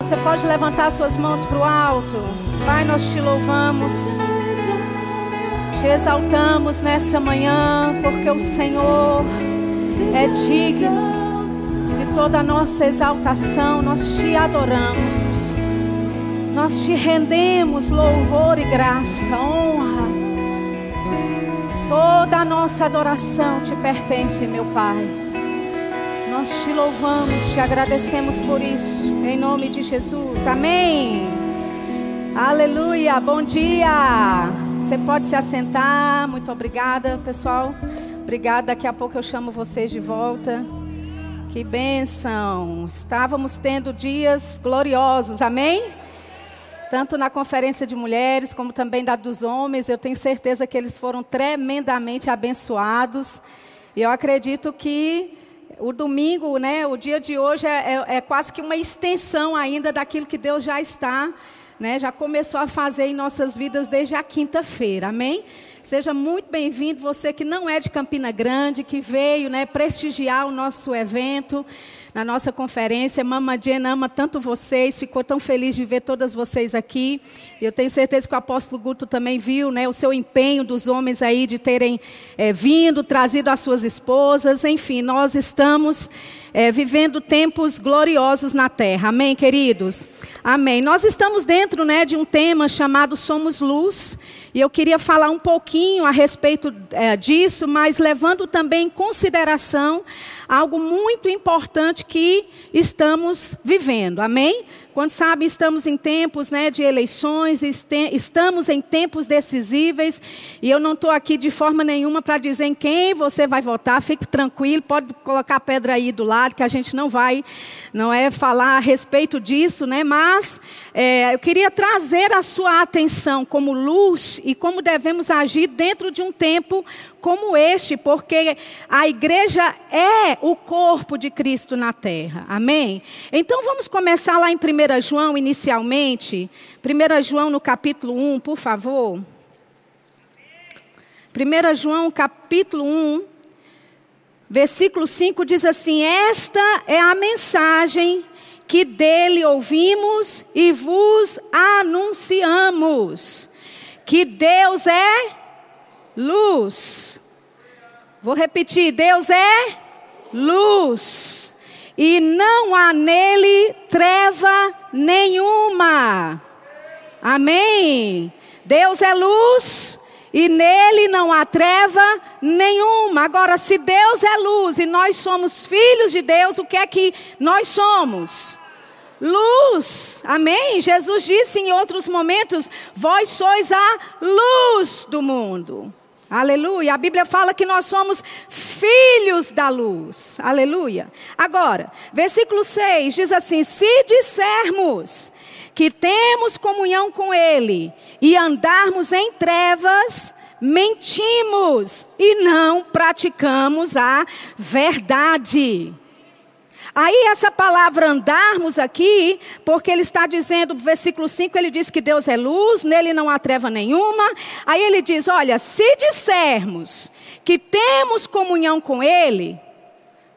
Você pode levantar suas mãos para o alto. Pai, nós te louvamos. Te exaltamos nessa manhã, porque o Senhor é digno de toda a nossa exaltação. Nós te adoramos. Nós te rendemos louvor e graça, honra. Toda a nossa adoração te pertence, meu Pai. Nós te louvamos, te agradecemos por isso, em nome de Jesus. Amém. Aleluia. Bom dia. Você pode se assentar. Muito obrigada, pessoal. Obrigada. Daqui a pouco eu chamo vocês de volta. Que bênção. Estávamos tendo dias gloriosos. Amém? Tanto na conferência de mulheres, como também da dos homens. Eu tenho certeza que eles foram tremendamente abençoados. E eu acredito que o domingo, né, o dia de hoje é, é, é, quase que uma extensão ainda daquilo que Deus já está, né, já começou a fazer em nossas vidas desde a quinta-feira, amém? Seja muito bem-vindo, você que não é de Campina Grande, que veio né, prestigiar o nosso evento na nossa conferência. Mama Jen ama tanto vocês, ficou tão feliz de ver todas vocês aqui. Eu tenho certeza que o apóstolo Guto também viu né, o seu empenho dos homens aí de terem é, vindo, trazido as suas esposas. Enfim, nós estamos é, vivendo tempos gloriosos na terra. Amém, queridos? Amém. Nós estamos dentro né, de um tema chamado Somos Luz. E eu queria falar um pouquinho a respeito é, disso, mas levando também em consideração algo muito importante que estamos vivendo. Amém? Quando sabe, estamos em tempos né, de eleições, estamos em tempos decisíveis, e eu não estou aqui de forma nenhuma para dizer em quem você vai votar, fique tranquilo, pode colocar a pedra aí do lado, que a gente não vai, não é falar a respeito disso, né? mas é, eu queria trazer a sua atenção como luz e como devemos agir dentro de um tempo como este, porque a igreja é o corpo de Cristo na terra. Amém? Então vamos começar lá em 1 João, inicialmente. 1 João no capítulo 1, por favor. 1 João, capítulo 1, versículo 5 diz assim: Esta é a mensagem que dele ouvimos e vos anunciamos. Que Deus é luz. Vou repetir: Deus é luz. E não há nele treva nenhuma. Amém. Deus é luz e nele não há treva nenhuma. Agora, se Deus é luz e nós somos filhos de Deus, o que é que nós somos? Luz, amém? Jesus disse em outros momentos: Vós sois a luz do mundo. Aleluia. A Bíblia fala que nós somos filhos da luz. Aleluia. Agora, versículo 6 diz assim: Se dissermos que temos comunhão com Ele e andarmos em trevas, mentimos e não praticamos a verdade. Aí essa palavra andarmos aqui, porque ele está dizendo, versículo 5, ele diz que Deus é luz, nele não há treva nenhuma. Aí ele diz: olha, se dissermos que temos comunhão com ele,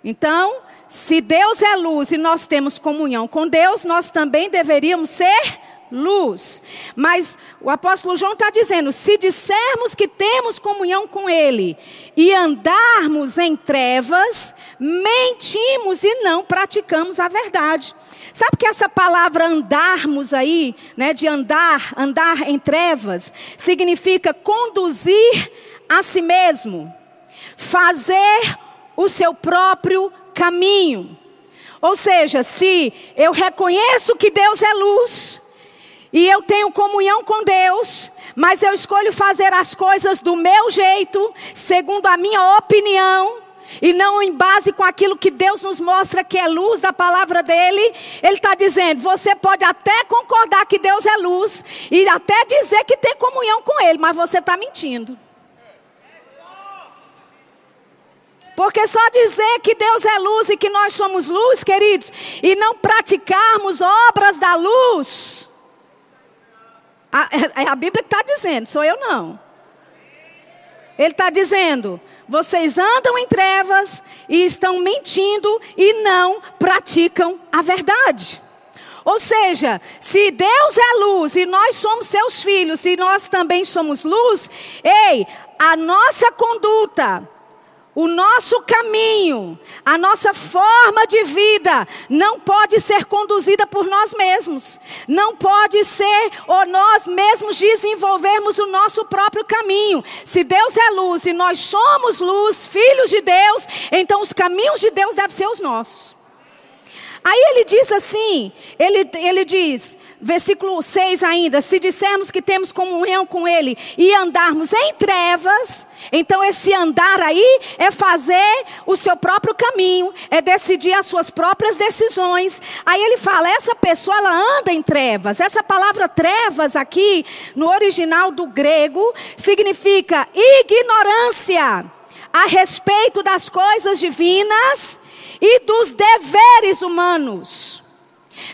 então, se Deus é luz e nós temos comunhão com Deus, nós também deveríamos ser luz. Mas o apóstolo João está dizendo: se dissermos que temos comunhão com Ele e andarmos em trevas, mentimos e não praticamos a verdade. Sabe que essa palavra andarmos aí, né, de andar, andar em trevas, significa conduzir a si mesmo, fazer o seu próprio caminho. Ou seja, se eu reconheço que Deus é luz, e eu tenho comunhão com Deus, mas eu escolho fazer as coisas do meu jeito, segundo a minha opinião, e não em base com aquilo que Deus nos mostra que é luz da palavra dele. Ele está dizendo: você pode até concordar que Deus é luz, e até dizer que tem comunhão com ele, mas você está mentindo. Porque só dizer que Deus é luz e que nós somos luz, queridos, e não praticarmos obras da luz, é, é a Bíblia que está dizendo, sou eu não. Ele está dizendo: vocês andam em trevas e estão mentindo e não praticam a verdade. Ou seja, se Deus é luz e nós somos seus filhos e nós também somos luz, ei, a nossa conduta, o nosso caminho, a nossa forma de vida não pode ser conduzida por nós mesmos. Não pode ser ou nós mesmos desenvolvermos o nosso próprio caminho. Se Deus é luz e nós somos luz, filhos de Deus, então os caminhos de Deus devem ser os nossos. Aí ele diz assim, ele, ele diz, versículo 6 ainda: se dissermos que temos comunhão com Ele e andarmos em trevas, então esse andar aí é fazer o seu próprio caminho, é decidir as suas próprias decisões. Aí ele fala: essa pessoa ela anda em trevas. Essa palavra trevas aqui, no original do grego, significa ignorância a respeito das coisas divinas e dos deveres humanos,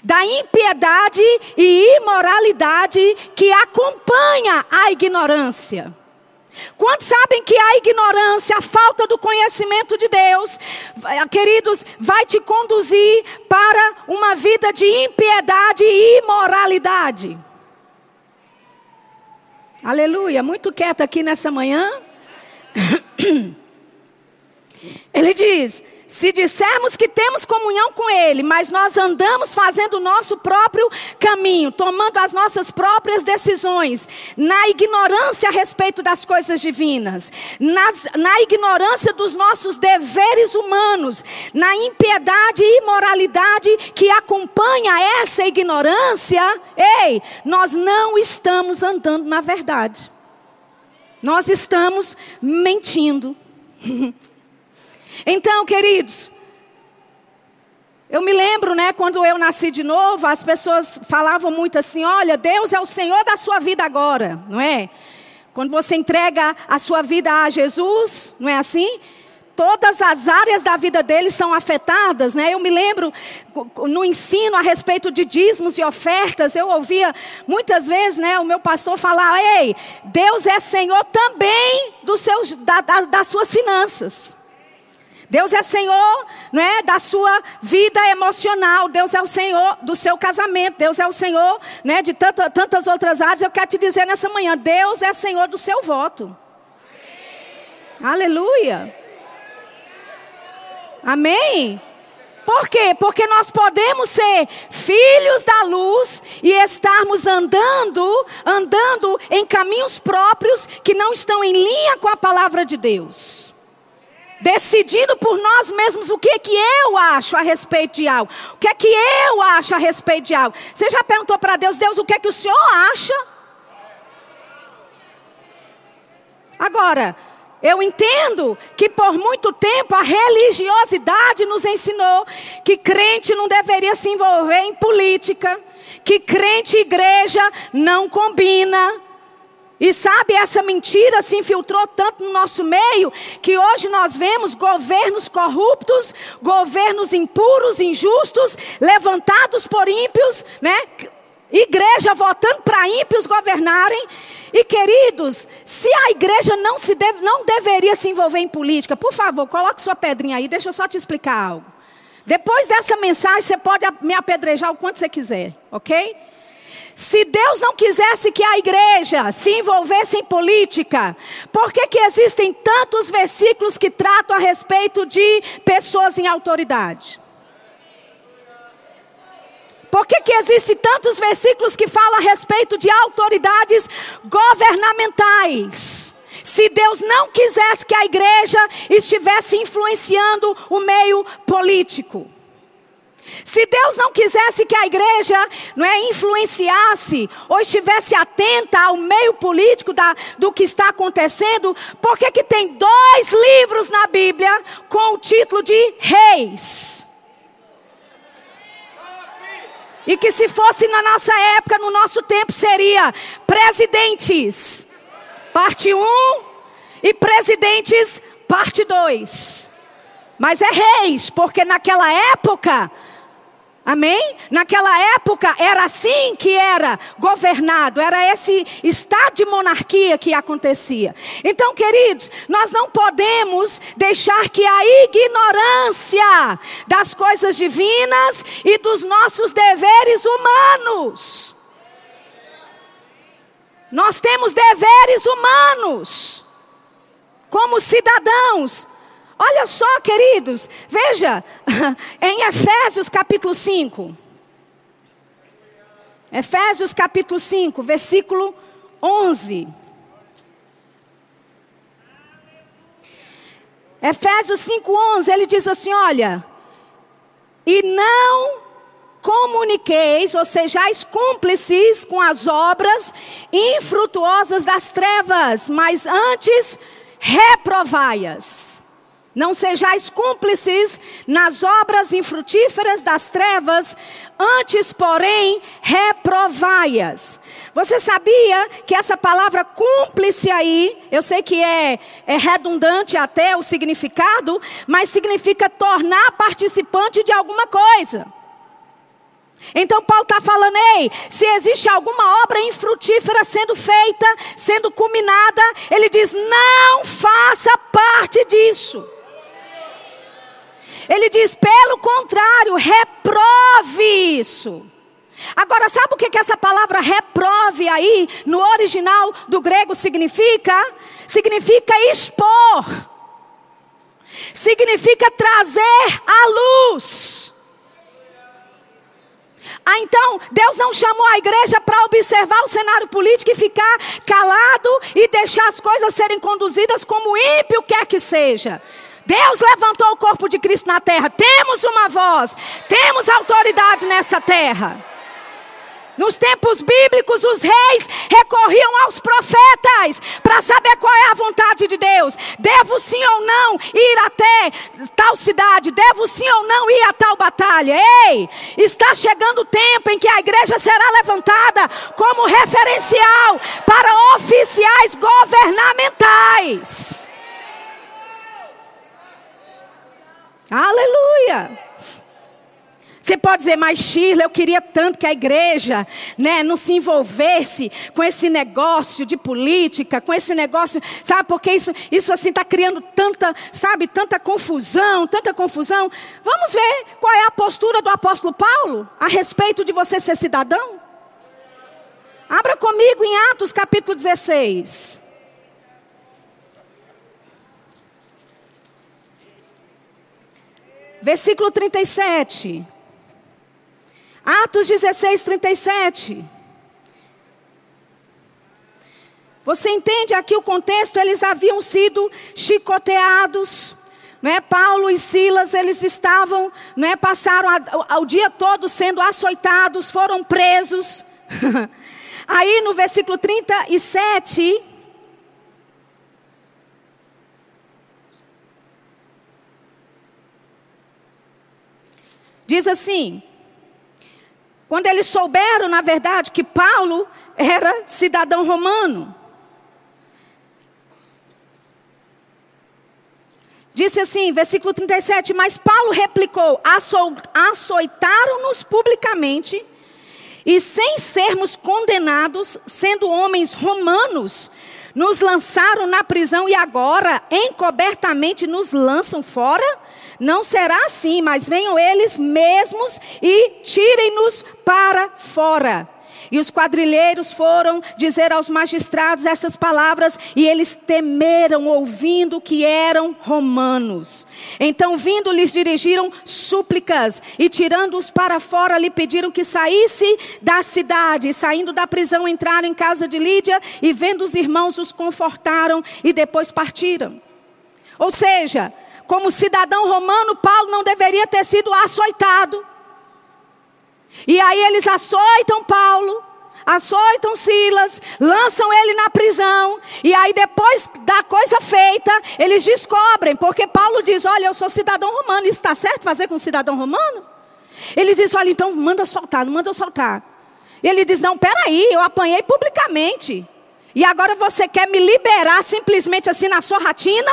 da impiedade e imoralidade que acompanha a ignorância. Quantos sabem que a ignorância, a falta do conhecimento de Deus, queridos, vai te conduzir para uma vida de impiedade e imoralidade? Aleluia, muito quieto aqui nessa manhã. Ele diz: se dissermos que temos comunhão com Ele, mas nós andamos fazendo o nosso próprio caminho, tomando as nossas próprias decisões, na ignorância a respeito das coisas divinas, nas, na ignorância dos nossos deveres humanos, na impiedade e imoralidade que acompanha essa ignorância, ei, nós não estamos andando na verdade. Nós estamos mentindo. Então, queridos, eu me lembro, né, quando eu nasci de novo, as pessoas falavam muito assim: olha, Deus é o Senhor da sua vida agora, não é? Quando você entrega a sua vida a Jesus, não é assim? Todas as áreas da vida dele são afetadas, né? Eu me lembro no ensino a respeito de dízimos e ofertas, eu ouvia muitas vezes, né, o meu pastor falar: "Ei, Deus é Senhor também dos seus, da, da, das suas finanças." Deus é Senhor né, da sua vida emocional. Deus é o Senhor do seu casamento. Deus é o Senhor né, de tantas, tantas outras áreas. Eu quero te dizer nessa manhã: Deus é Senhor do seu voto. Aleluia. Amém? Por quê? Porque nós podemos ser filhos da luz e estarmos andando, andando em caminhos próprios que não estão em linha com a palavra de Deus decidindo por nós mesmos o que é que eu acho a respeito de algo. O que é que eu acho a respeito de algo. Você já perguntou para Deus, Deus, o que é que o Senhor acha? Agora, eu entendo que por muito tempo a religiosidade nos ensinou que crente não deveria se envolver em política, que crente e igreja não combina, e sabe, essa mentira se infiltrou tanto no nosso meio que hoje nós vemos governos corruptos, governos impuros, injustos, levantados por ímpios, né? Igreja votando para ímpios governarem. E queridos, se a igreja não, se deve, não deveria se envolver em política, por favor, coloque sua pedrinha aí, deixa eu só te explicar algo. Depois dessa mensagem, você pode me apedrejar o quanto você quiser, ok? Se Deus não quisesse que a igreja se envolvesse em política, por que, que existem tantos versículos que tratam a respeito de pessoas em autoridade? Por que, que existem tantos versículos que falam a respeito de autoridades governamentais? Se Deus não quisesse que a igreja estivesse influenciando o meio político. Se Deus não quisesse que a igreja não é, influenciasse ou estivesse atenta ao meio político da, do que está acontecendo, por que, que tem dois livros na Bíblia com o título de Reis? E que se fosse na nossa época, no nosso tempo, seria Presidentes, parte 1 um, e Presidentes, parte 2. Mas é reis, porque naquela época Amém? Naquela época era assim que era governado, era esse estado de monarquia que acontecia. Então, queridos, nós não podemos deixar que a ignorância das coisas divinas e dos nossos deveres humanos. Nós temos deveres humanos como cidadãos Olha só, queridos, veja, em Efésios capítulo 5. Efésios capítulo 5, versículo 11. Efésios 5:11, ele diz assim, olha: "E não comuniqueis, ou sejais cúmplices com as obras infrutuosas das trevas, mas antes reprovai-as." Não sejais cúmplices nas obras infrutíferas das trevas, antes, porém, reprovai-as. Você sabia que essa palavra cúmplice aí, eu sei que é, é redundante até o significado, mas significa tornar participante de alguma coisa. Então Paulo está falando, ei, se existe alguma obra infrutífera sendo feita, sendo culminada, ele diz, não faça parte disso. Ele diz, pelo contrário, reprove isso. Agora, sabe o que, que essa palavra reprove aí, no original do grego, significa? Significa expor, significa trazer à luz. Ah, então, Deus não chamou a igreja para observar o cenário político e ficar calado e deixar as coisas serem conduzidas como ímpio quer que seja. Deus levantou o corpo de Cristo na terra. Temos uma voz, temos autoridade nessa terra. Nos tempos bíblicos, os reis recorriam aos profetas para saber qual é a vontade de Deus. Devo sim ou não ir até tal cidade? Devo sim ou não ir a tal batalha? Ei, está chegando o tempo em que a igreja será levantada como referencial para oficiais governamentais. Aleluia! Você pode dizer, mas Shirley, eu queria tanto que a igreja né, não se envolvesse com esse negócio de política, com esse negócio, sabe, porque isso, isso assim está criando tanta, sabe, tanta confusão, tanta confusão. Vamos ver qual é a postura do apóstolo Paulo a respeito de você ser cidadão? Abra comigo em Atos capítulo 16. Versículo 37. Atos 16, 37. Você entende aqui o contexto? Eles haviam sido chicoteados. Né? Paulo e Silas, eles estavam, né, passaram ao dia todo sendo açoitados, foram presos. Aí no versículo 37, Diz assim: quando eles souberam, na verdade, que Paulo era cidadão romano, Disse assim, versículo 37, mas Paulo replicou: açoitaram-nos publicamente, e sem sermos condenados, sendo homens romanos, nos lançaram na prisão e agora, encobertamente, nos lançam fora? Não será assim, mas venham eles mesmos e tirem-nos para fora. E os quadrilheiros foram dizer aos magistrados essas palavras, e eles temeram, ouvindo que eram romanos. Então, vindo, lhes dirigiram súplicas, e tirando-os para fora, lhe pediram que saísse da cidade. Saindo da prisão, entraram em casa de Lídia, e vendo os irmãos, os confortaram, e depois partiram. Ou seja, como cidadão romano, Paulo não deveria ter sido açoitado. E aí eles açoitam Paulo, açoitam Silas, lançam ele na prisão. E aí depois da coisa feita, eles descobrem, porque Paulo diz: Olha, eu sou cidadão romano, isso está certo fazer com um cidadão romano? Eles dizem: Olha, então manda soltar, não manda soltar. E ele diz: Não, peraí, eu apanhei publicamente. E agora você quer me liberar simplesmente assim na sua ratina?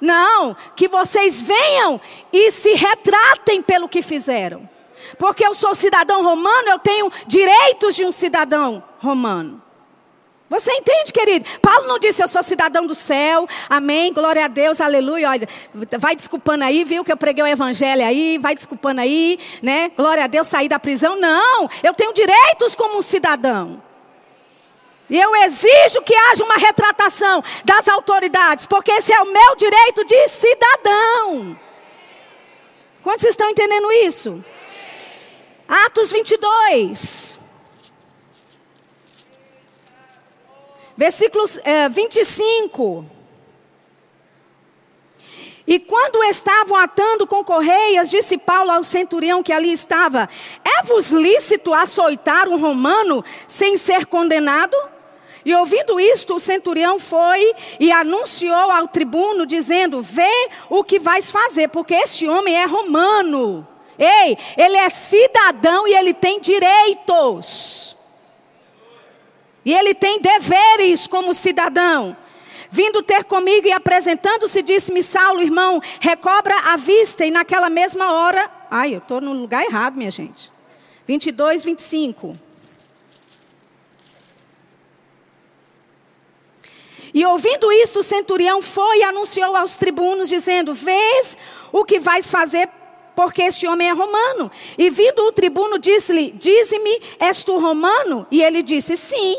Não, que vocês venham e se retratem pelo que fizeram. Porque eu sou cidadão romano, eu tenho direitos de um cidadão romano. Você entende, querido? Paulo não disse eu sou cidadão do céu, amém, glória a Deus, aleluia. Olha, vai desculpando aí, viu que eu preguei o evangelho aí, vai desculpando aí, né? Glória a Deus, sair da prisão. Não, eu tenho direitos como um cidadão. E eu exijo que haja uma retratação das autoridades, porque esse é o meu direito de cidadão. Quantos estão entendendo isso? Atos 22. Versículo é, 25. E quando estavam atando com correias, disse Paulo ao centurião que ali estava: É-vos lícito açoitar um romano sem ser condenado? E ouvindo isto, o centurião foi e anunciou ao tribuno, dizendo: Vê o que vais fazer, porque este homem é romano. Ei, ele é cidadão e ele tem direitos. E ele tem deveres como cidadão. Vindo ter comigo e apresentando-se, disse-me: Saulo, irmão, recobra a vista. E naquela mesma hora. Ai, eu estou no lugar errado, minha gente. 22, 25. E ouvindo isso, o centurião foi e anunciou aos tribunos, dizendo: Vês o que vais fazer, porque este homem é romano. E vindo o tribuno, disse-lhe: Dize-me, és tu romano? E ele disse: Sim.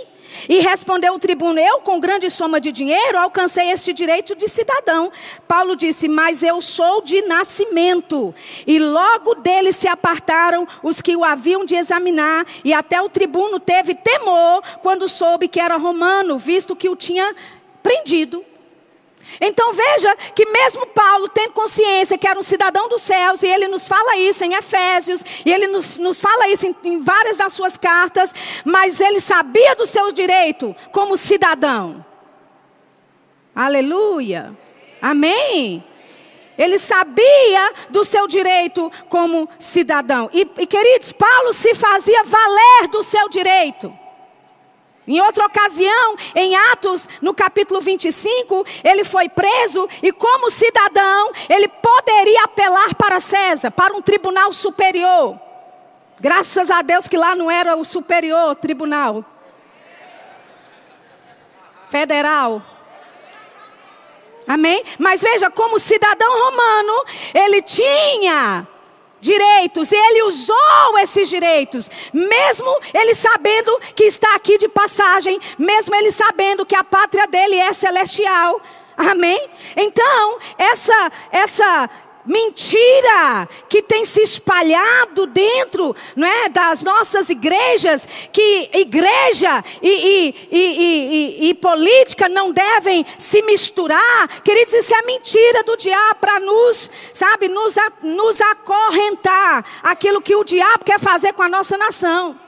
E respondeu o tribuno: Eu, com grande soma de dinheiro, alcancei este direito de cidadão. Paulo disse: Mas eu sou de nascimento. E logo dele se apartaram os que o haviam de examinar. E até o tribuno teve temor quando soube que era romano, visto que o tinha prendido. Então veja que mesmo Paulo tem consciência que era um cidadão dos céus, e ele nos fala isso em Efésios, e ele nos, nos fala isso em, em várias das suas cartas, mas ele sabia do seu direito como cidadão. Aleluia. Amém. Ele sabia do seu direito como cidadão. E, e queridos, Paulo se fazia valer do seu direito. Em outra ocasião, em Atos, no capítulo 25, ele foi preso e, como cidadão, ele poderia apelar para César, para um tribunal superior. Graças a Deus que lá não era o superior tribunal federal. Amém? Mas veja, como cidadão romano, ele tinha direitos, e ele usou esses direitos, mesmo ele sabendo que está aqui de passagem, mesmo ele sabendo que a pátria dele é celestial. Amém? Então, essa essa mentira que tem se espalhado dentro não é, das nossas igrejas, que igreja e, e, e, e, política não devem se misturar. Queridos, isso é mentira do diabo para nos, sabe, nos, nos acorrentar aquilo que o diabo quer fazer com a nossa nação.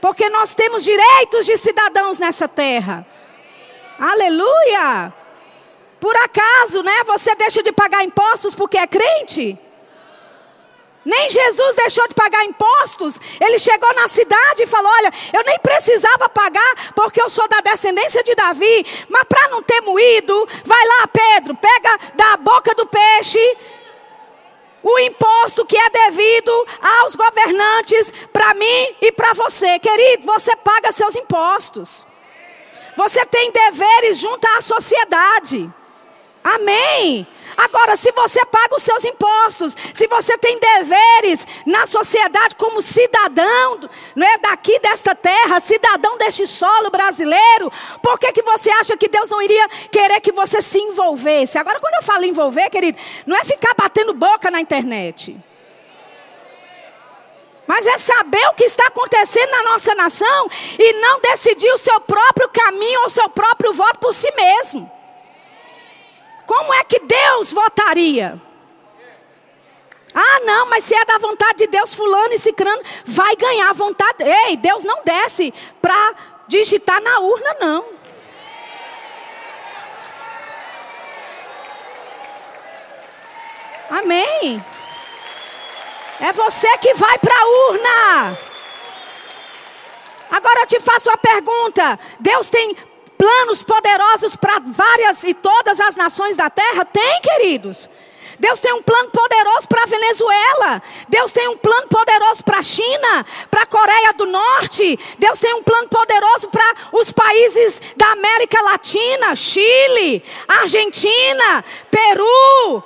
Porque nós temos direitos de cidadãos nessa terra. Aleluia! Por acaso, né? Você deixa de pagar impostos porque é crente? Nem Jesus deixou de pagar impostos. Ele chegou na cidade e falou: Olha, eu nem precisava pagar porque eu sou da descendência de Davi. Mas para não ter moído, vai lá, Pedro, pega da boca do peixe o imposto que é devido aos governantes para mim e para você. Querido, você paga seus impostos. Você tem deveres junto à sociedade. Amém. Agora, se você paga os seus impostos, se você tem deveres na sociedade como cidadão, não é daqui desta terra, cidadão deste solo brasileiro, por que, que você acha que Deus não iria querer que você se envolvesse? Agora, quando eu falo envolver, querido, não é ficar batendo boca na internet. Mas é saber o que está acontecendo na nossa nação e não decidir o seu próprio caminho ou o seu próprio voto por si mesmo. Como é que Deus votaria? Ah, não, mas se é da vontade de Deus, fulano e cicrano vai ganhar a vontade. Ei, Deus não desce para digitar na urna, não. Amém. É você que vai para a urna. Agora eu te faço uma pergunta: Deus tem planos poderosos para várias e todas as nações da terra? Tem, queridos. Deus tem um plano poderoso para a Venezuela. Deus tem um plano poderoso para a China, para a Coreia do Norte. Deus tem um plano poderoso para os países da América Latina, Chile, Argentina, Peru.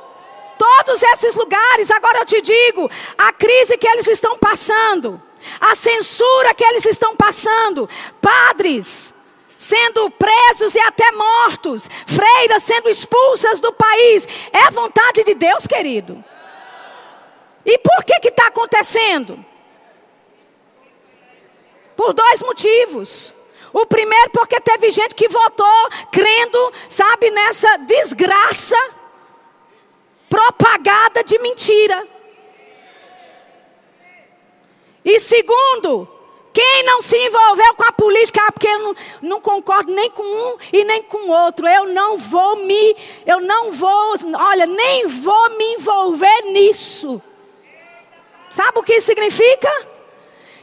Todos esses lugares, agora eu te digo, a crise que eles estão passando, a censura que eles estão passando, padres, sendo presos e até mortos, freiras sendo expulsas do país. É vontade de Deus, querido. E por que está acontecendo? Por dois motivos. O primeiro, porque teve gente que votou crendo, sabe, nessa desgraça propagada de mentira. E segundo, quem não se envolveu com a política, ah, porque eu não, não, concordo nem com um e nem com outro, eu não vou me, eu não vou, olha, nem vou me envolver nisso. Sabe o que isso significa?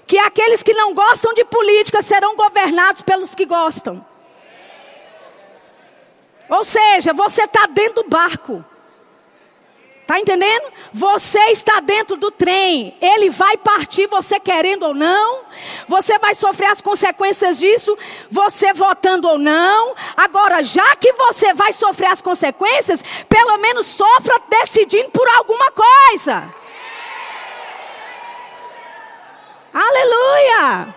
Que aqueles que não gostam de política serão governados pelos que gostam. Ou seja, você está dentro do barco. Está entendendo? Você está dentro do trem. Ele vai partir, você querendo ou não. Você vai sofrer as consequências disso, você votando ou não. Agora, já que você vai sofrer as consequências, pelo menos sofra decidindo por alguma coisa. Aleluia!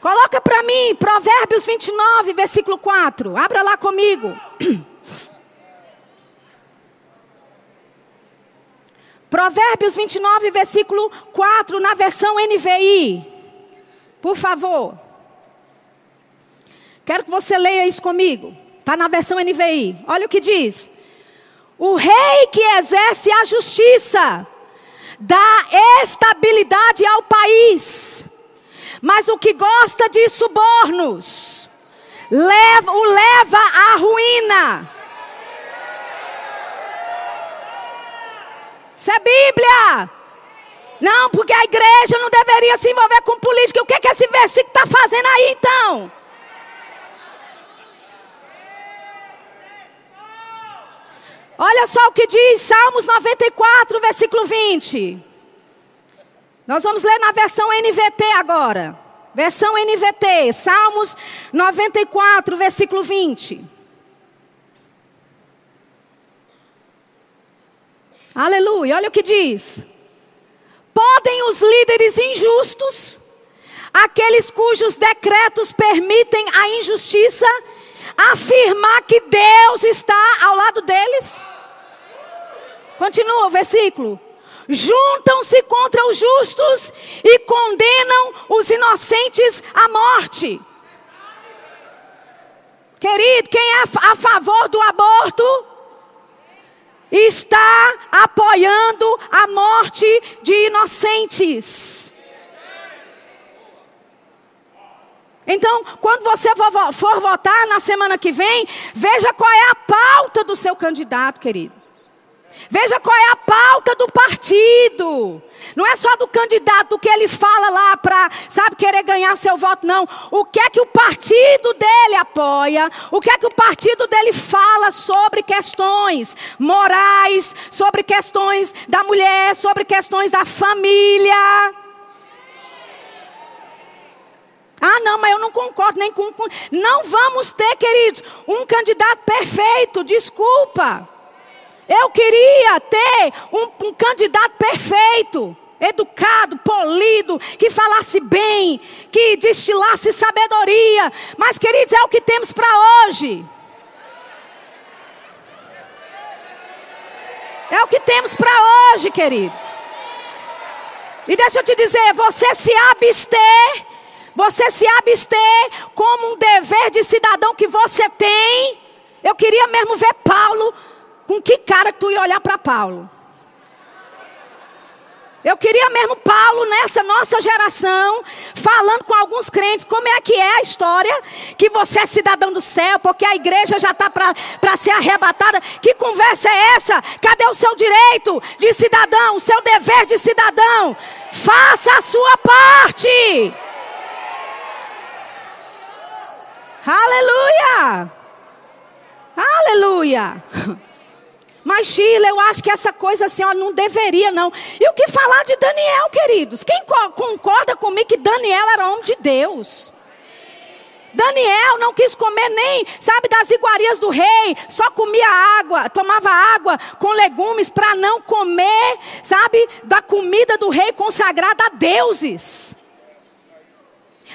Coloca para mim Provérbios 29, versículo 4. Abra lá comigo. Provérbios 29, versículo 4, na versão NVI. Por favor. Quero que você leia isso comigo. Está na versão NVI. Olha o que diz. O rei que exerce a justiça dá estabilidade ao país. Mas o que gosta de subornos leva, o leva à ruína. Isso é Bíblia. Não, porque a igreja não deveria se envolver com política. O que, é que esse versículo está fazendo aí então? Olha só o que diz Salmos 94, versículo 20. Nós vamos ler na versão NVT agora. Versão NVT, Salmos 94, versículo 20. Aleluia, olha o que diz. Podem os líderes injustos, aqueles cujos decretos permitem a injustiça, afirmar que Deus está ao lado deles? Continua o versículo. Juntam-se contra os justos e condenam os inocentes à morte. Querido, quem é a favor do aborto está apoiando a morte de inocentes. Então, quando você for votar na semana que vem, veja qual é a pauta do seu candidato, querido. Veja qual é a pauta do partido. Não é só do candidato que ele fala lá para, sabe, querer ganhar seu voto, não. O que é que o partido dele apoia? O que é que o partido dele fala sobre questões morais, sobre questões da mulher, sobre questões da família? Ah, não, mas eu não concordo nem com. Não vamos ter, queridos, um candidato perfeito, desculpa. Eu queria ter um, um candidato perfeito educado, polido, que falasse bem, que destilasse sabedoria. Mas, queridos, é o que temos para hoje. É o que temos para hoje, queridos. E deixa eu te dizer, você se abster, você se abster como um dever de cidadão que você tem. Eu queria mesmo ver Paulo com que cara que tu ia olhar para Paulo? Eu queria mesmo Paulo nessa nossa geração, falando com alguns crentes como é que é a história, que você é cidadão do céu, porque a igreja já está para ser arrebatada. Que conversa é essa? Cadê o seu direito de cidadão, o seu dever de cidadão? Faça a sua parte. Aleluia! Aleluia! Mas Sheila, eu acho que essa coisa assim, ó, não deveria não. E o que falar de Daniel, queridos? Quem concorda comigo que Daniel era homem de Deus? Daniel não quis comer nem, sabe, das iguarias do rei, só comia água, tomava água com legumes para não comer, sabe, da comida do rei consagrada a deuses.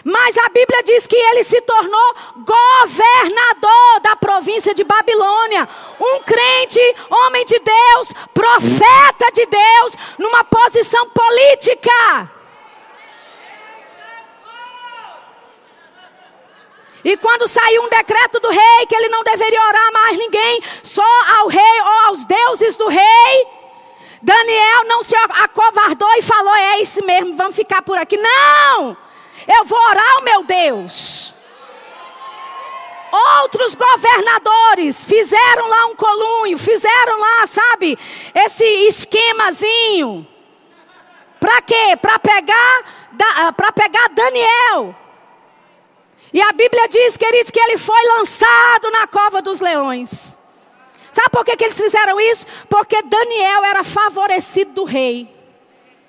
Mas a Bíblia diz que ele se tornou governador da província de Babilônia. Um crente, homem de Deus, profeta de Deus, numa posição política. E quando saiu um decreto do rei que ele não deveria orar mais ninguém, só ao rei ou aos deuses do rei, Daniel não se acovardou e falou: É isso mesmo, vamos ficar por aqui. Não! Eu vou orar ao meu Deus. Outros governadores fizeram lá um colunho, fizeram lá, sabe, esse esquemazinho. Para quê? Para pegar, para pegar Daniel. E a Bíblia diz, queridos, que ele foi lançado na cova dos leões. Sabe por que, que eles fizeram isso? Porque Daniel era favorecido do rei.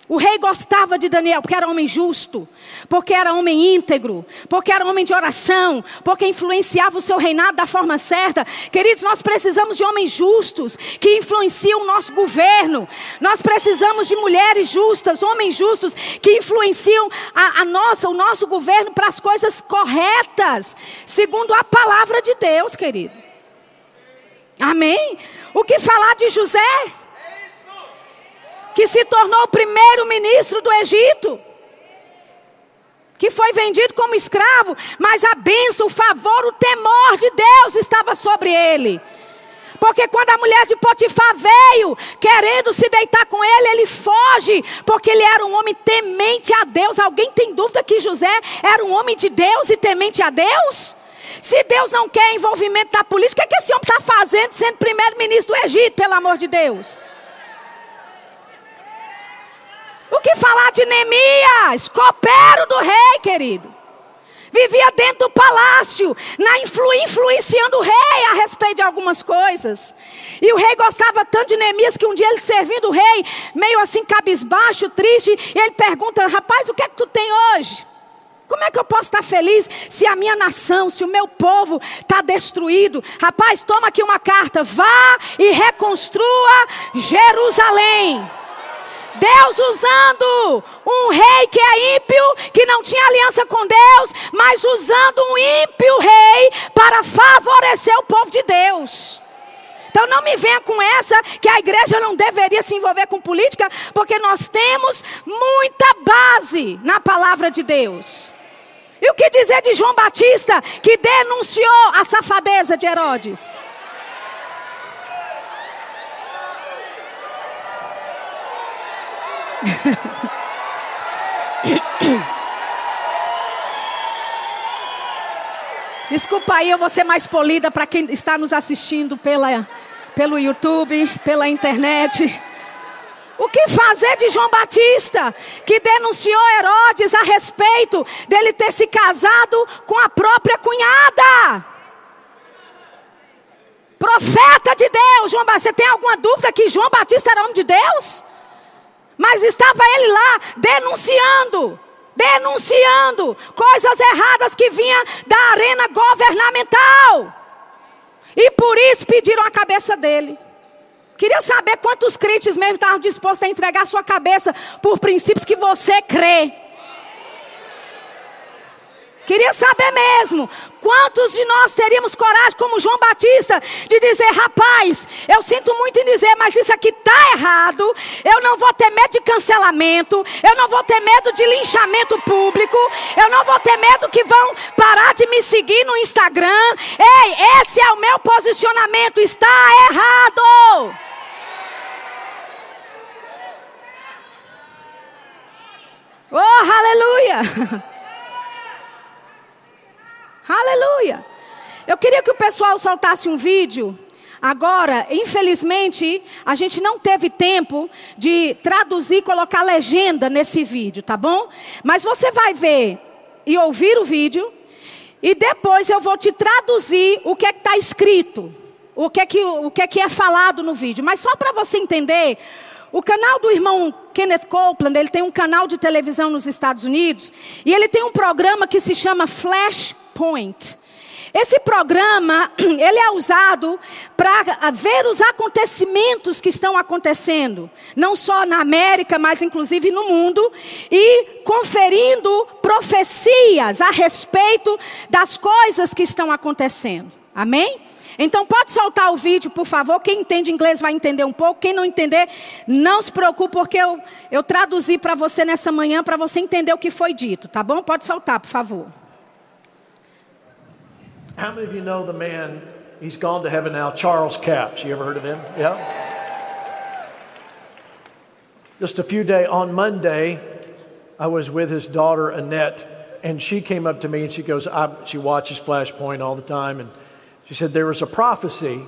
O rei gostava de Daniel porque era homem justo, porque era homem íntegro, porque era homem de oração, porque influenciava o seu reinado da forma certa. Queridos, nós precisamos de homens justos que influenciam o nosso governo. Nós precisamos de mulheres justas, homens justos que influenciam a, a nossa, o nosso governo para as coisas corretas, segundo a palavra de Deus, querido. Amém? O que falar de José? Que se tornou o primeiro ministro do Egito, que foi vendido como escravo, mas a bênção, o favor, o temor de Deus estava sobre ele. Porque quando a mulher de Potifar veio querendo se deitar com ele, ele foge, porque ele era um homem temente a Deus. Alguém tem dúvida que José era um homem de Deus e temente a Deus? Se Deus não quer envolvimento na política, o que esse homem está fazendo sendo primeiro-ministro do Egito, pelo amor de Deus? O que falar de Neemias, copero do rei, querido? Vivia dentro do palácio, na influ, influenciando o rei a respeito de algumas coisas. E o rei gostava tanto de Neemias que um dia ele servindo o rei, meio assim cabisbaixo, triste, e ele pergunta: Rapaz, o que é que tu tem hoje? Como é que eu posso estar feliz se a minha nação, se o meu povo está destruído? Rapaz, toma aqui uma carta. Vá e reconstrua Jerusalém. Deus usando um rei que é ímpio, que não tinha aliança com Deus, mas usando um ímpio rei para favorecer o povo de Deus. Então não me venha com essa que a igreja não deveria se envolver com política, porque nós temos muita base na palavra de Deus. E o que dizer de João Batista, que denunciou a safadeza de Herodes? Desculpa aí, eu vou ser mais polida para quem está nos assistindo pela, pelo YouTube, pela internet. O que fazer de João Batista, que denunciou Herodes a respeito dele ter se casado com a própria cunhada? Profeta de Deus, João Batista. Você tem alguma dúvida que João Batista era homem de Deus? Mas estava ele lá denunciando, denunciando coisas erradas que vinham da arena governamental. E por isso pediram a cabeça dele. Queria saber quantos crentes mesmo estavam dispostos a entregar sua cabeça por princípios que você crê. Queria saber mesmo, quantos de nós teríamos coragem, como João Batista, de dizer: rapaz, eu sinto muito em dizer, mas isso aqui está errado. Eu não vou ter medo de cancelamento, eu não vou ter medo de linchamento público, eu não vou ter medo que vão parar de me seguir no Instagram. Ei, esse é o meu posicionamento, está errado. Oh, aleluia! Aleluia. Eu queria que o pessoal soltasse um vídeo. Agora, infelizmente, a gente não teve tempo de traduzir e colocar legenda nesse vídeo, tá bom? Mas você vai ver e ouvir o vídeo. E depois eu vou te traduzir o que é que está escrito. o que é que, o que, é, que é falado no vídeo, mas só para você entender, o canal do irmão Kenneth Copeland, ele tem um canal de televisão nos Estados Unidos, e ele tem um programa que se chama Flashpoint. Esse programa, ele é usado para ver os acontecimentos que estão acontecendo, não só na América, mas inclusive no mundo, e conferindo profecias a respeito das coisas que estão acontecendo. Amém? Então pode soltar o vídeo, por favor. Quem entende inglês vai entender um pouco. Quem não entender, não se preocupe, porque eu, eu traduzi para você nessa manhã para você entender o que foi dito, tá bom? Pode soltar, por favor. How many of you know the man? He's gone to heaven now, Charles Capps. You ever heard of him? Yeah. Just a few days on Monday, I was with his daughter Annette, and she came up to me and she goes, she watches Flashpoint all the time, and she said, There was a prophecy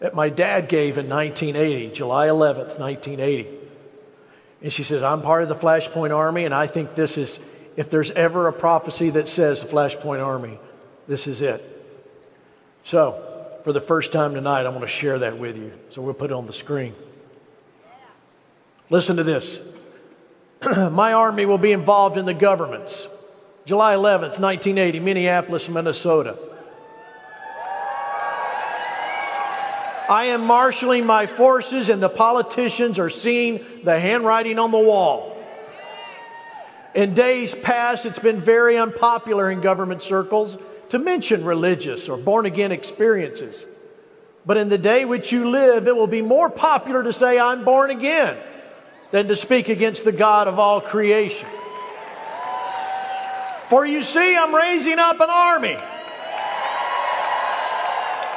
that my dad gave in 1980, July 11th, 1980. And she says, I'm part of the Flashpoint Army, and I think this is, if there's ever a prophecy that says the Flashpoint Army, this is it. So, for the first time tonight, I want to share that with you. So we'll put it on the screen. Listen to this. My army will be involved in the governments. July 11th, 1980, Minneapolis, Minnesota. I am marshaling my forces, and the politicians are seeing the handwriting on the wall. In days past, it's been very unpopular in government circles to mention religious or born again experiences. But in the day which you live, it will be more popular to say, I'm born again, than to speak against the God of all creation. For you see, I'm raising up an army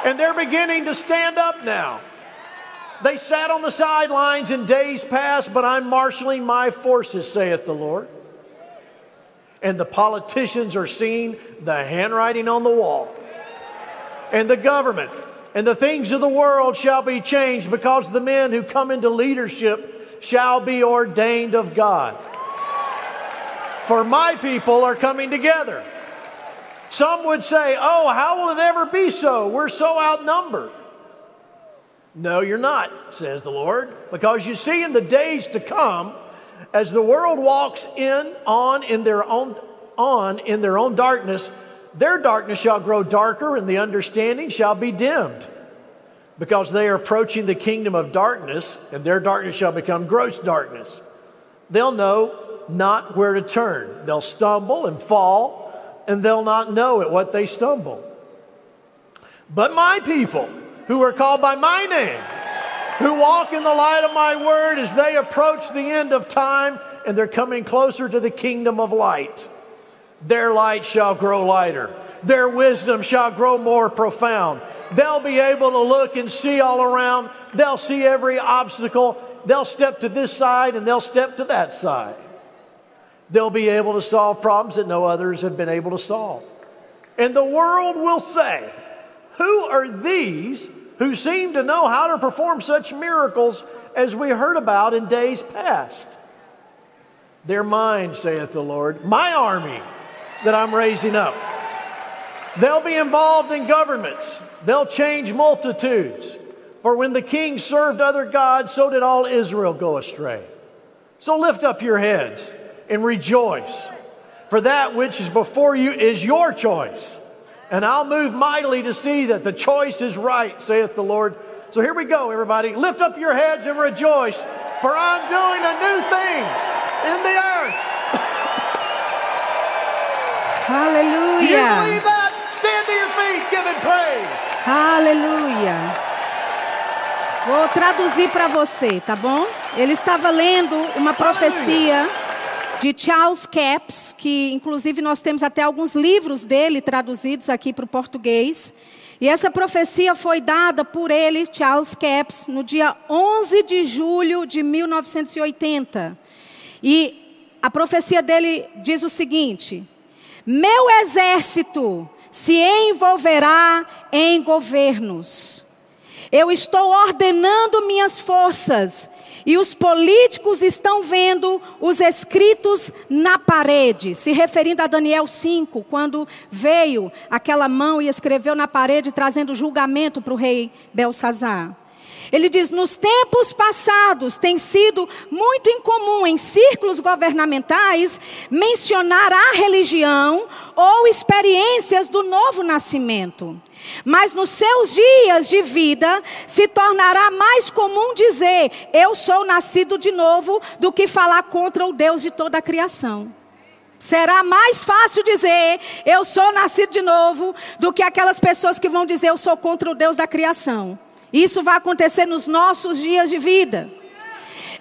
and they're beginning to stand up now. They sat on the sidelines in days past, but I'm marshaling my forces, saith the Lord. And the politicians are seeing the handwriting on the wall. And the government and the things of the world shall be changed because the men who come into leadership shall be ordained of God. For my people are coming together. Some would say, Oh, how will it ever be so? We're so outnumbered. No, you're not, says the Lord, because you see, in the days to come, as the world walks in on in their own on in their own darkness, their darkness shall grow darker, and the understanding shall be dimmed. Because they are approaching the kingdom of darkness, and their darkness shall become gross darkness. They'll know not where to turn. They'll stumble and fall and they'll not know at what they stumble. But my people, who are called by my name, who walk in the light of my word as they approach the end of time and they're coming closer to the kingdom of light, their light shall grow lighter. Their wisdom shall grow more profound. They'll be able to look and see all around. They'll see every obstacle. They'll step to this side and they'll step to that side they'll be able to solve problems that no others have been able to solve. And the world will say, Who are these who seem to know how to perform such miracles as we heard about in days past? They're mine, saith the Lord, my army that I'm raising up. They'll be involved in governments, they'll change multitudes. For when the king served other gods, so did all Israel go astray. So lift up your heads and rejoice. For that which is before you is your choice. And I'll move mightily to see that the choice is right, saith the Lord. So here we go, everybody. Lift up your heads and rejoice, for I'm doing a new thing in the earth. Hallelujah. You believe that? Stand to your feet, give him praise. Aleluia. Vou traduzir para você, tá bom? Ele estava lendo uma profecia de Charles Capps, que inclusive nós temos até alguns livros dele traduzidos aqui para o português. E essa profecia foi dada por ele, Charles Capps, no dia 11 de julho de 1980. E a profecia dele diz o seguinte: Meu exército se envolverá em governos. Eu estou ordenando minhas forças e os políticos estão vendo os escritos na parede, se referindo a Daniel 5, quando veio aquela mão e escreveu na parede, trazendo julgamento para o rei Belsazar. Ele diz: nos tempos passados tem sido muito incomum em círculos governamentais mencionar a religião ou experiências do novo nascimento. Mas nos seus dias de vida se tornará mais comum dizer: Eu sou nascido de novo, do que falar contra o Deus de toda a criação. Será mais fácil dizer eu sou nascido de novo do que aquelas pessoas que vão dizer eu sou contra o Deus da criação. Isso vai acontecer nos nossos dias de vida.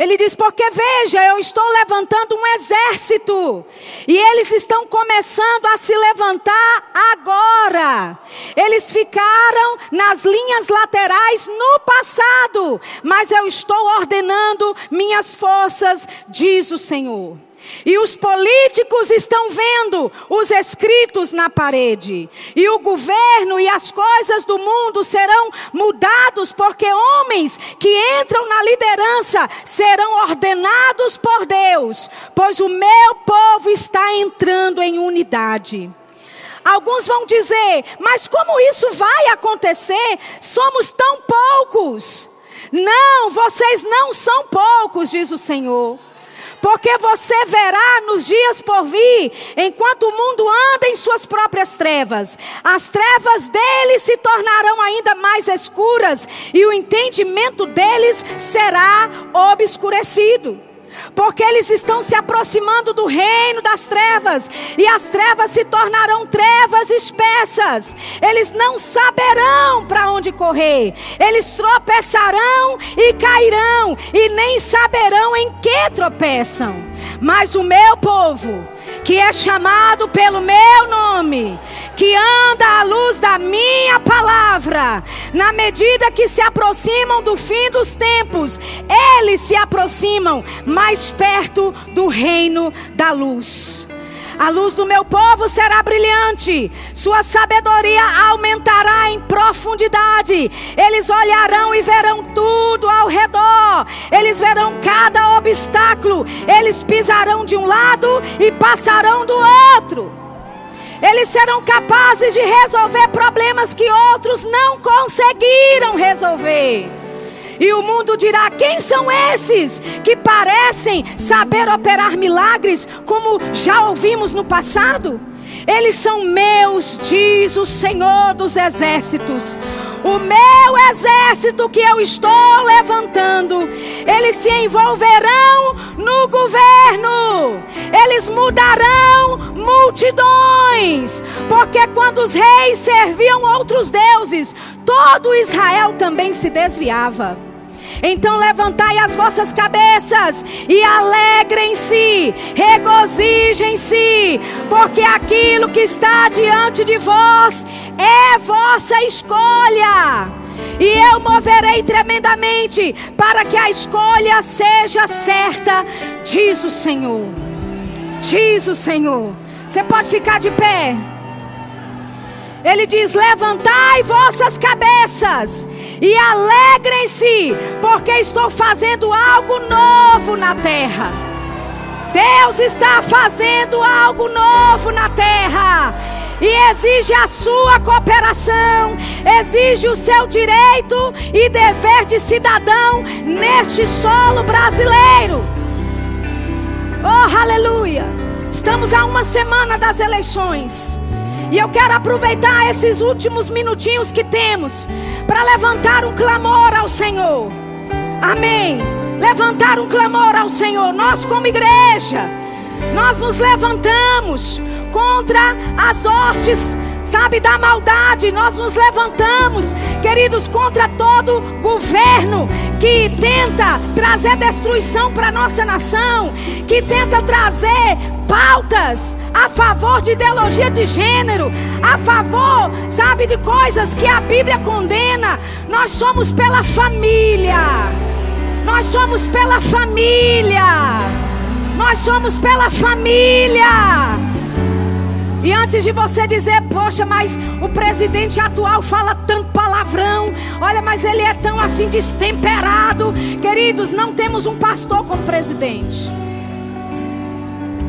Ele diz: Porque veja, eu estou levantando um exército, e eles estão começando a se levantar agora. Eles ficaram nas linhas laterais no passado, mas eu estou ordenando minhas forças, diz o Senhor. E os políticos estão vendo os escritos na parede. E o governo e as coisas do mundo serão mudados, porque homens que entram na liderança serão ordenados por Deus, pois o meu povo está entrando em unidade. Alguns vão dizer, mas como isso vai acontecer? Somos tão poucos. Não, vocês não são poucos, diz o Senhor. Porque você verá nos dias por vir, enquanto o mundo anda em suas próprias trevas, as trevas deles se tornarão ainda mais escuras e o entendimento deles será obscurecido porque eles estão se aproximando do reino das trevas, e as trevas se tornarão trevas espessas. Eles não saberão para onde correr, eles tropeçarão e cairão, e nem saberão em que tropeçam. Mas o meu povo, que é chamado pelo meu nome, que anda à luz da minha palavra, na medida que se aproximam do fim dos tempos, eles se aproximam mais perto do reino da luz. A luz do meu povo será brilhante, sua sabedoria aumentará em profundidade. Eles olharão e verão tudo ao redor, eles verão cada obstáculo, eles pisarão de um lado e passarão do outro. Eles serão capazes de resolver problemas que outros não conseguiram resolver. E o mundo dirá: quem são esses que parecem saber operar milagres, como já ouvimos no passado? Eles são meus, diz o Senhor dos exércitos. O meu exército que eu estou levantando, eles se envolverão no governo, eles mudarão multidões, porque quando os reis serviam outros deuses, todo Israel também se desviava. Então levantai as vossas cabeças e alegrem-se, regozijem-se, porque aquilo que está diante de vós é vossa escolha. E eu moverei tremendamente para que a escolha seja certa, diz o Senhor. Diz o Senhor. Você pode ficar de pé. Ele diz: Levantai vossas cabeças e alegrem-se, porque estou fazendo algo novo na terra. Deus está fazendo algo novo na terra. E exige a sua cooperação, exige o seu direito e dever de cidadão neste solo brasileiro. Oh, aleluia! Estamos a uma semana das eleições. E eu quero aproveitar esses últimos minutinhos que temos para levantar um clamor ao Senhor. Amém. Levantar um clamor ao Senhor. Nós, como igreja, nós nos levantamos contra as hostes sabe, da maldade. Nós nos levantamos, queridos, contra todo governo que tenta trazer destruição para nossa nação, que tenta trazer pautas a favor de ideologia de gênero, a favor, sabe, de coisas que a Bíblia condena. Nós somos pela família. Nós somos pela família. Nós somos pela família. E antes de você dizer, poxa, mas o presidente atual fala tanto palavrão, olha, mas ele é tão assim destemperado. Queridos, não temos um pastor como presidente.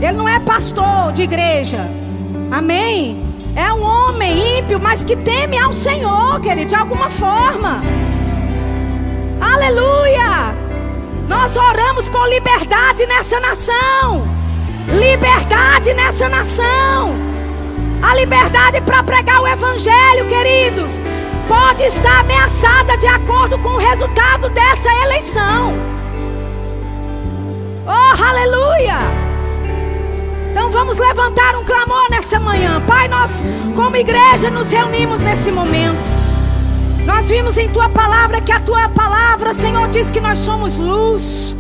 Ele não é pastor de igreja. Amém? É um homem ímpio, mas que teme ao Senhor, querido, de alguma forma. Aleluia! Nós oramos por liberdade nessa nação. Liberdade nessa nação. A liberdade para pregar o Evangelho, queridos, pode estar ameaçada de acordo com o resultado dessa eleição. Oh, aleluia! Então vamos levantar um clamor nessa manhã. Pai, nós, como igreja, nos reunimos nesse momento. Nós vimos em tua palavra que a tua palavra, Senhor, diz que nós somos luz.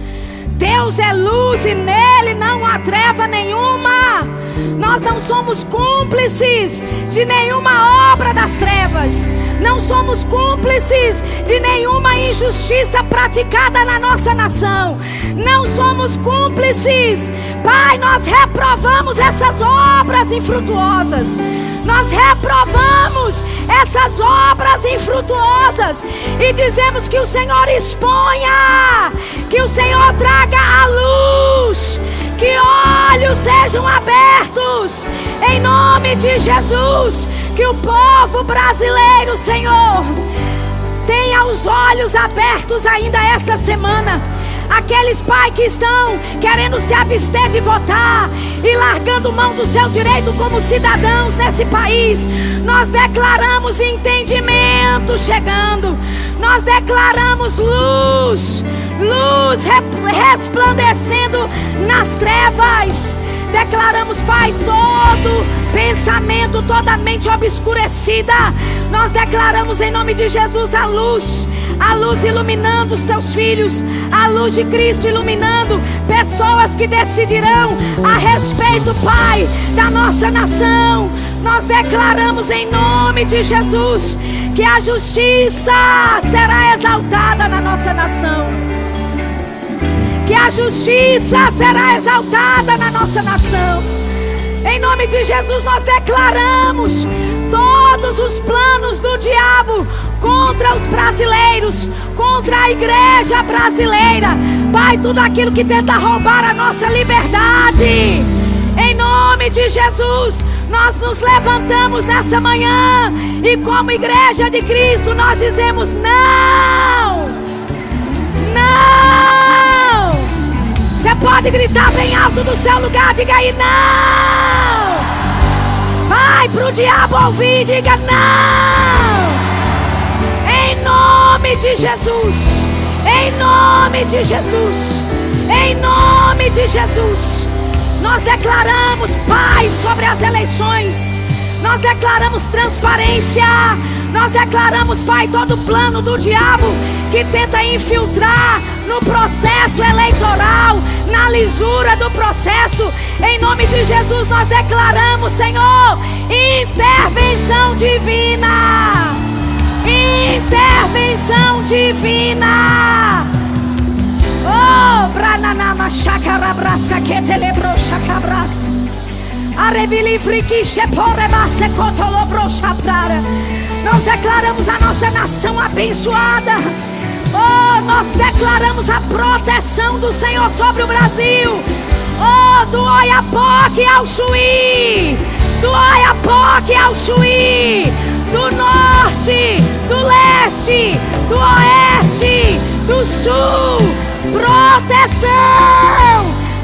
Deus é luz e nele não há treva nenhuma. Nós não somos cúmplices de nenhuma obra das trevas. Não somos cúmplices de nenhuma injustiça praticada na nossa nação. Não somos cúmplices. Pai, nós reprovamos essas obras infrutuosas. Nós reprovamos essas obras infrutuosas e dizemos que o Senhor exponha, que o Senhor traga a luz, que olhos sejam abertos, em nome de Jesus, que o povo brasileiro, Senhor, tenha os olhos abertos ainda esta semana. Aqueles pais que estão querendo se abster de votar e largando mão do seu direito como cidadãos nesse país, nós declaramos entendimento chegando, nós declaramos luz, luz resplandecendo nas trevas. Declaramos, Pai, todo pensamento, toda mente obscurecida. Nós declaramos em nome de Jesus a luz, a luz iluminando os teus filhos, a luz de Cristo iluminando pessoas que decidirão a respeito, Pai, da nossa nação. Nós declaramos em nome de Jesus que a justiça será exaltada na nossa nação que a justiça será exaltada na nossa nação. Em nome de Jesus, nós declaramos todos os planos do diabo contra os brasileiros, contra a igreja brasileira. Pai, tudo aquilo que tenta roubar a nossa liberdade. Em nome de Jesus, nós nos levantamos nessa manhã e, como igreja de Cristo, nós dizemos: não, não. Você pode gritar bem alto do seu lugar, diga aí: não. Vai pro diabo ouvir, diga: não. Em nome de Jesus. Em nome de Jesus. Em nome de Jesus. Nós declaramos paz sobre as eleições. Nós declaramos transparência. Nós declaramos, Pai, todo plano do diabo que tenta infiltrar no processo eleitoral, na lisura do processo. Em nome de Jesus, nós declaramos, Senhor, intervenção divina. Intervenção divina. Oh, brananama chacarabraça que telebro chacabraça. Arebilifriquiche porebasse cotolobro chaprara. Nós declaramos a nossa nação abençoada. Oh, nós declaramos a proteção do Senhor sobre o Brasil. Oh, do Oiapoque ao Chuí. Do Oiapoque ao Chuí. Do norte, do leste, do oeste, do sul. Proteção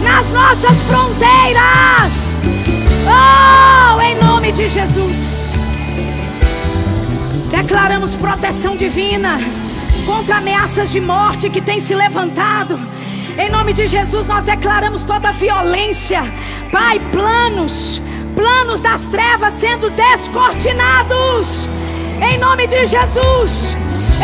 nas nossas fronteiras. Oh, em nome de Jesus. Declaramos proteção divina contra ameaças de morte que têm se levantado. Em nome de Jesus, nós declaramos toda violência, Pai, planos, planos das trevas sendo descortinados. Em nome de Jesus,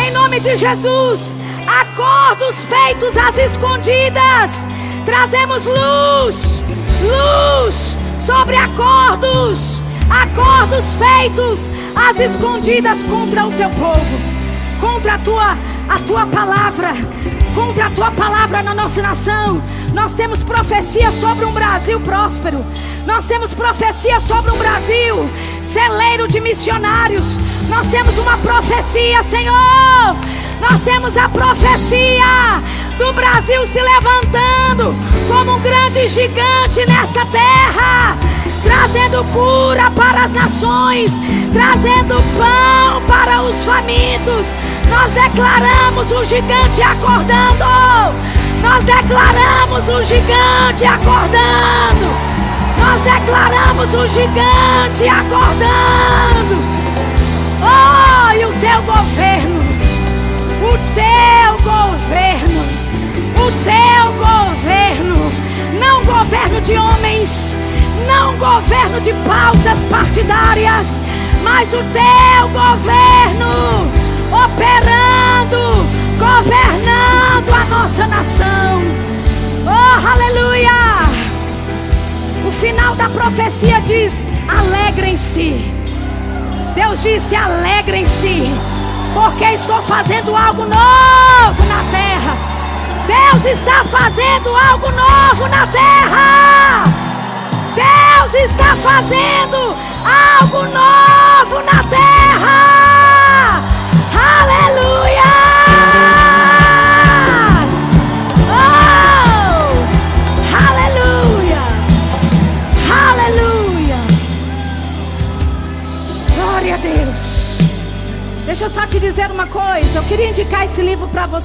em nome de Jesus, acordos feitos às escondidas, trazemos luz, luz sobre acordos, acordos feitos às escondidas contra o teu povo, contra a tua a tua palavra, contra a tua palavra na nossa nação. Nós temos profecia sobre um Brasil próspero. Nós temos profecia sobre o Brasil, celeiro de missionários. Nós temos uma profecia, Senhor. Nós temos a profecia do Brasil se levantando como um grande gigante nesta terra, trazendo cura para as nações, trazendo pão para os famintos. Nós declaramos o gigante acordando. Nós declaramos o gigante acordando. Nós declaramos o gigante acordando. Oh, e o teu governo, o teu governo, o teu governo, não governo de homens, não governo de pautas partidárias, mas o teu governo operando, governando a nossa nação. Oh, aleluia! O final da profecia diz: alegrem-se. Deus disse: alegrem-se, porque estou fazendo algo novo na terra. Deus está fazendo algo novo na terra. Deus está fazendo algo novo na terra. Aleluia! Oh! Aleluia! Aleluia! Glória a Deus. Deixa eu só te dizer uma coisa. Eu queria indicar esse livro para você.